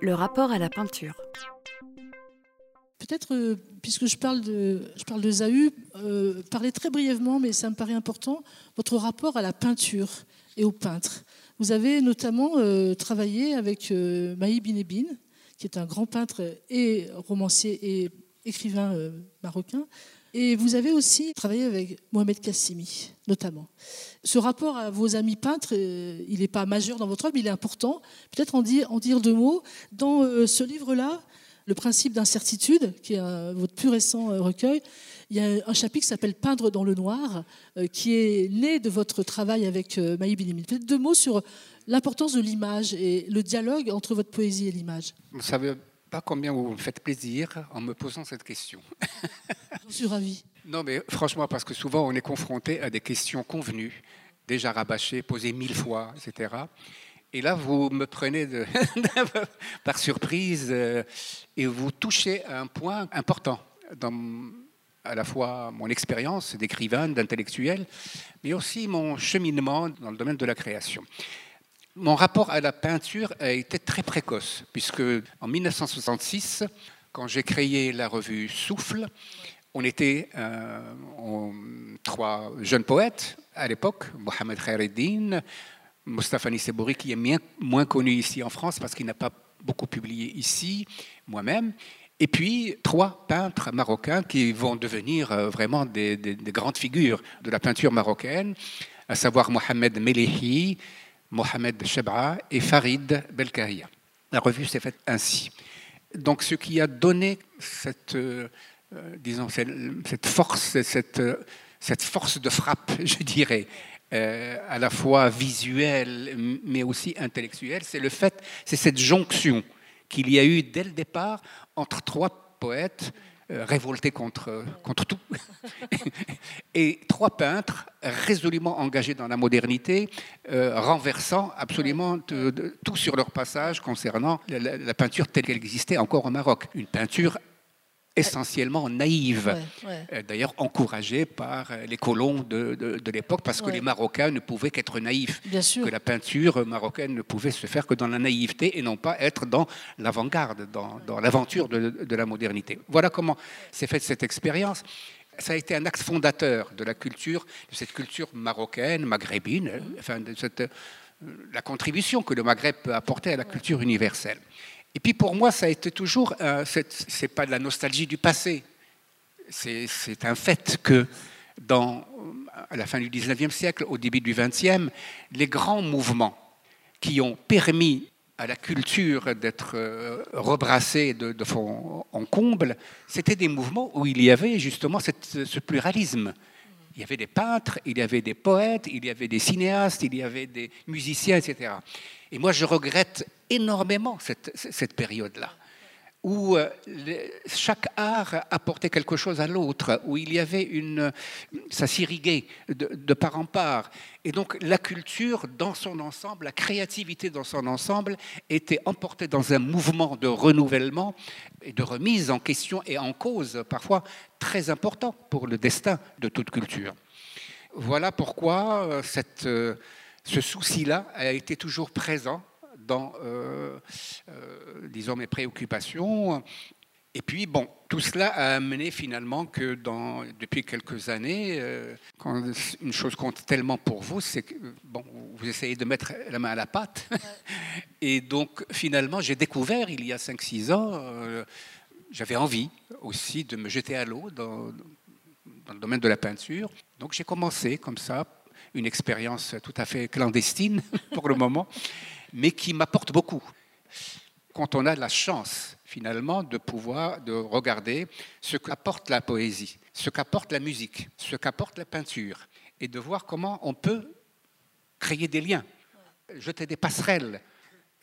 Le rapport à la peinture. Peut-être, euh, puisque je parle de, je Zahu, euh, parler très brièvement, mais ça me paraît important, votre rapport à la peinture et au peintre. Vous avez notamment euh, travaillé avec Maï Binebine, qui est un grand peintre et romancier et écrivain euh, marocain. Et vous avez aussi travaillé avec Mohamed Kassimi, notamment. Ce rapport à vos amis peintres, euh, il n'est pas majeur dans votre œuvre, mais il est important. Peut-être en dire, deux mots. Dans euh, ce livre-là, Le principe d'incertitude, qui est votre plus récent recueil, il y a un chapitre qui s'appelle Peindre dans le noir, qui est né de votre travail avec Maï Binimine. Peut-être deux mots sur l'importance de l'image et le dialogue entre votre poésie et l'image. Pas combien vous me faites plaisir en me posant cette question. J'en suis ravie. Non, mais franchement, parce que souvent on est confronté à des questions convenues, déjà rabâchées, posées mille fois, etc. Et là, vous me prenez de- par surprise euh, et vous touchez à un point important dans à la fois mon expérience d'écrivain, d'intellectuel, mais aussi mon cheminement dans le domaine de la création. Mon rapport à la peinture a été très précoce, puisque en 1966, quand j'ai créé la revue Souffle, on était euh, trois jeunes poètes à l'époque, Mohamed Khaireddin, Mustafa Nissebouri, qui est moins connu ici en France parce qu'il n'a pas beaucoup publié ici, moi-même, et puis trois peintres marocains qui vont devenir euh, vraiment des, des- des grandes figures de la peinture marocaine, à savoir Mohamed Melehi, Mohamed Chebra et Farid Belkahia. La revue s'est faite ainsi. Donc, ce qui a donné cette, euh, euh, disons, cette, force, cette, cette force de frappe, je dirais, euh, à la fois visuelle, mais aussi intellectuelle, c'est le fait, c'est cette jonction qu'il y a eu dès le départ entre trois poètes révoltés contre, contre tout, et trois peintres résolument engagés dans la modernité, euh, renversant absolument de- de- tout sur leur passage concernant la, la- la peinture telle qu'elle existait encore au Maroc. Une peinture essentiellement naïve, Ouais, ouais. euh, d'ailleurs encouragée par euh, les colons de, de- de l'époque, parce que Ouais. les Marocains ne pouvaient qu'être naïfs Bien sûr. que la peinture marocaine ne pouvait se faire que dans la naïveté et non pas être dans l'avant-garde, dans, dans l'aventure de, de la modernité. Voilà comment s'est faite cette expérience. Ça a été un axe fondateur de la culture, de cette culture marocaine, maghrébine, euh, enfin de cette, euh, la contribution que le Maghreb peut apporter à la culture universelle. Et puis pour moi, ça a été toujours, euh, cette- c'est pas de la nostalgie du passé, c'est un fait que à la fin du 19e siècle, au début du 20e, les grands mouvements qui ont permis à la culture d'être euh, rebrassée de, fond en comble, c'était des mouvements où il y avait justement ce pluralisme. Il y avait des peintres, il y avait des poètes, il y avait des cinéastes, il y avait des musiciens, etc. Et moi, je regrette énormément cette, cette période-là où euh, chaque art apportait quelque chose à l'autre, où il y avait une, ça s'irriguait de, de part en part. Et donc la culture dans son ensemble, la créativité dans son ensemble était emportée dans un mouvement de renouvellement et de remise en question et en cause, parfois très important pour le destin de toute culture. Voilà pourquoi euh, cette, euh, ce souci-là a été toujours présent dans, euh, euh, disons, mes préoccupations. Et puis, bon, tout cela a amené finalement que dans, depuis quelques années, euh, quand une chose compte tellement pour vous, c'est que bon, vous essayez de mettre la main à la pâte. Et donc, finalement, j'ai découvert il y a 5-6 ans, euh, j'avais envie aussi de me jeter à l'eau dans, dans le domaine de la peinture. Donc j'ai commencé comme ça, une expérience tout à fait clandestine pour le moment, mais qui m'apporte beaucoup. Quand on a la chance finalement de pouvoir de regarder ce qu'apporte la poésie, ce qu'apporte la musique, ce qu'apporte la peinture, et de voir comment on peut créer des liens, jeter des passerelles.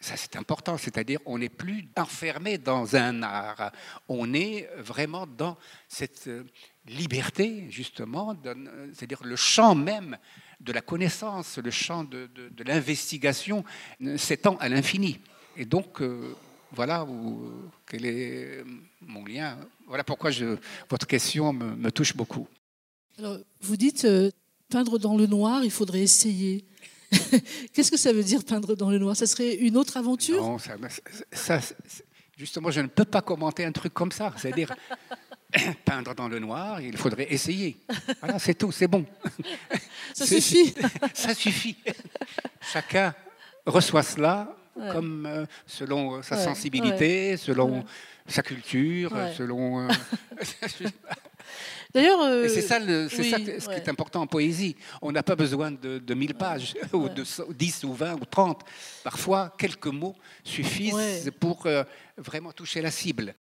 Ça, c'est important, c'est-à-dire on n'est plus enfermé dans un art, on est vraiment dans cette euh, liberté, justement, de- c'est-à-dire le champ même de la connaissance, le champ de, l'investigation euh, s'étend à l'infini. Et donc, euh, voilà où, quel est mon lien. Voilà pourquoi votre question me, touche beaucoup. Alors, vous dites, euh, peindre dans le noir, il faudrait essayer. Qu'est-ce que ça veut dire peindre dans le noir? Ça serait une autre aventure? Non, ça, ça, justement, je ne peux pas commenter un truc comme ça. C'est-à-dire, peindre dans le noir, il faudrait essayer. Voilà, c'est tout, c'est bon. Ça suffit. ça suffit. Chacun reçoit cela comme euh, selon sa sensibilité, selon sa culture, selon. Euh, D'ailleurs, euh, c'est ça, c'est ça ce qui est important en poésie. On n'a pas besoin de, de 1000 pages, ou de 10 ou 20 ou 30. Parfois, quelques mots suffisent pour vraiment toucher la cible.